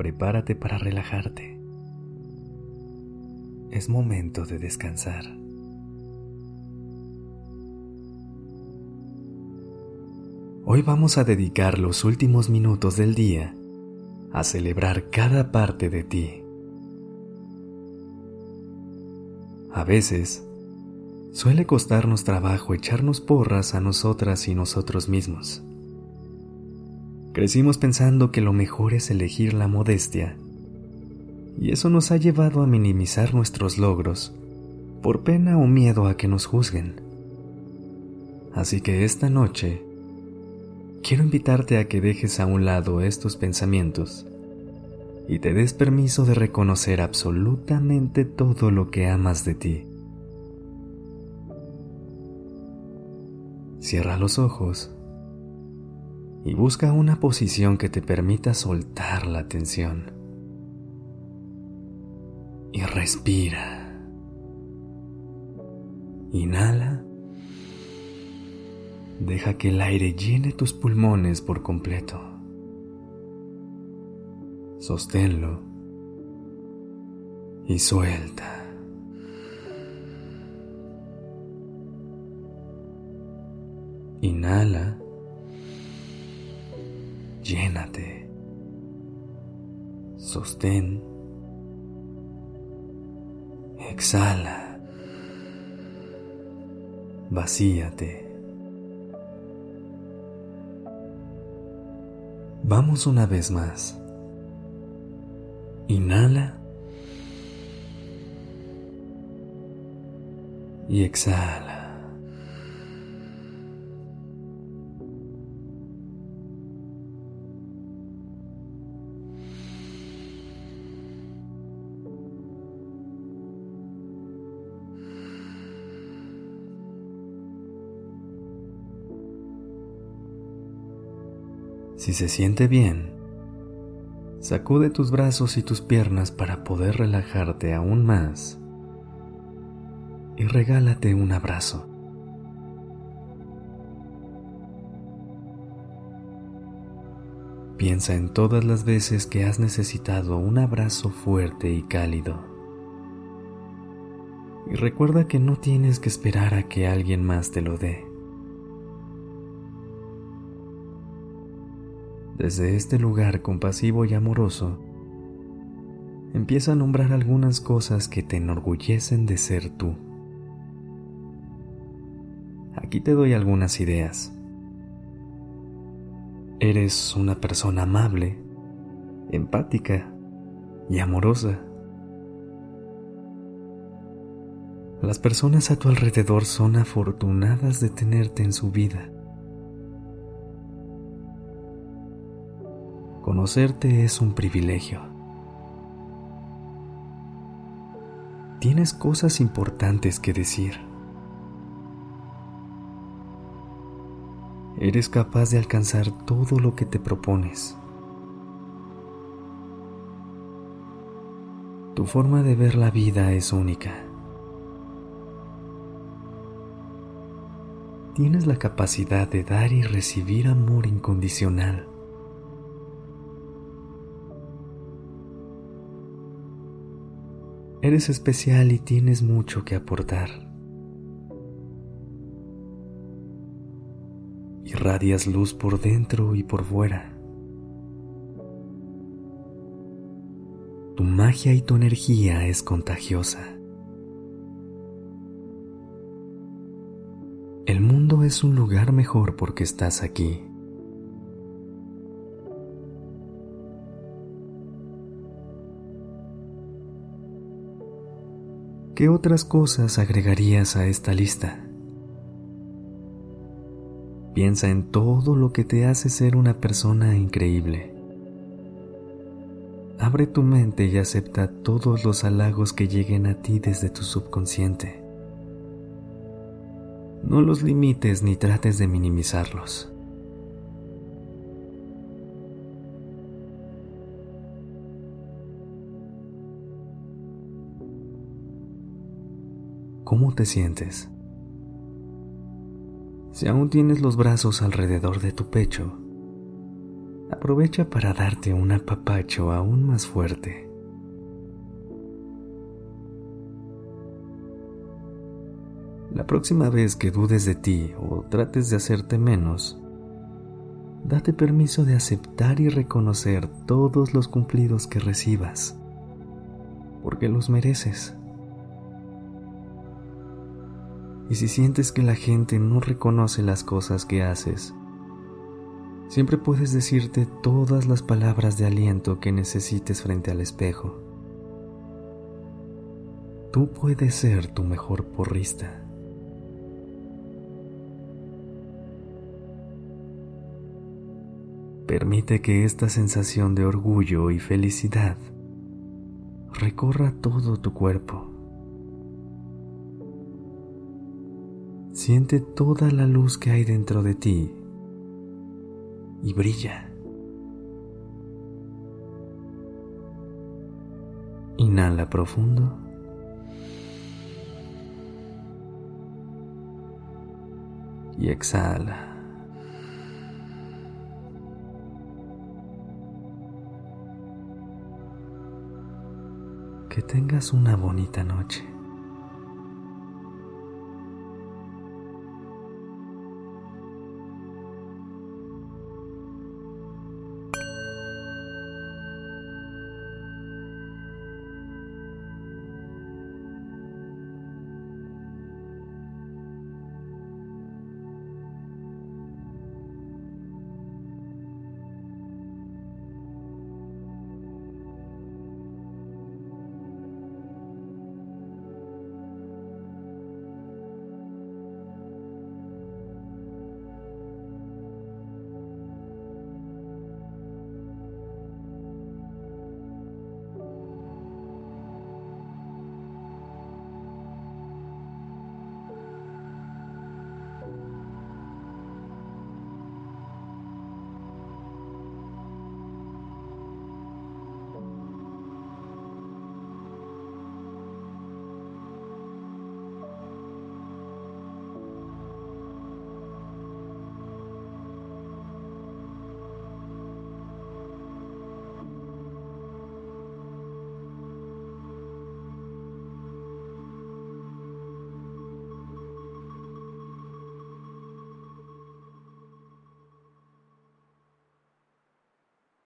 Prepárate para relajarte. Es momento de descansar. Hoy vamos a dedicar los últimos minutos del día a celebrar cada parte de ti. A veces, Suele costarnos trabajo echarnos porras a nosotras y nosotros mismos. Crecimos pensando que lo mejor es elegir la modestia, y eso nos ha llevado a minimizar nuestros logros por pena o miedo a que nos juzguen. Así que esta noche quiero invitarte a que dejes a un lado estos pensamientos y te des permiso de reconocer absolutamente todo lo que amas de ti. Cierra los ojos y busca una posición que te permita soltar la tensión. Y respira. Inhala. Deja que el aire llene tus pulmones por completo. Sosténlo y suelta. Inhala. Llénate. Sostén. Exhala. Vacíate. Vamos una vez más. Inhala. Y exhala. Si se siente bien, sacude tus brazos y tus piernas para poder relajarte aún más y regálate un abrazo. Piensa en todas las veces que has necesitado un abrazo fuerte y cálido. Y recuerda que no tienes que esperar a que alguien más te lo dé. Desde este lugar compasivo y amoroso, empieza a nombrar algunas cosas que te enorgullecen de ser tú. Aquí te doy algunas ideas. Eres una persona amable, empática y amorosa. Las personas a tu alrededor son afortunadas de tenerte en su vida. Conocerte es un privilegio. Tienes cosas importantes que decir. Eres capaz de alcanzar todo lo que te propones. Tu forma de ver la vida es única. Tienes la capacidad de dar y recibir amor incondicional. Eres especial y tienes mucho que aportar. Irradias luz por dentro y por fuera. Tu magia y tu energía es contagiosa. El mundo es un lugar mejor porque estás aquí. ¿Qué otras cosas agregarías a esta lista? Piensa en todo lo que te hace ser una persona increíble. Abre tu mente y acepta todos los halagos que lleguen a ti desde tu subconsciente. No los limites ni trates de minimizarlos. ¿Cómo te sientes? Si aún tienes los brazos alrededor de tu pecho, aprovecha para darte un apapacho aún más fuerte. La próxima vez que dudes de ti o trates de hacerte menos, date permiso de aceptar y reconocer todos los cumplidos que recibas, porque los mereces. Y si sientes que la gente no reconoce las cosas que haces, Siempre puedes decirte todas las palabras de aliento que necesites frente al espejo. Tú puedes ser tu mejor porrista. Permite que esta sensación de orgullo y felicidad recorra todo tu cuerpo. Siente toda la luz que hay dentro de ti y brilla. Inhala profundo. Y exhala. Que tengas una bonita noche.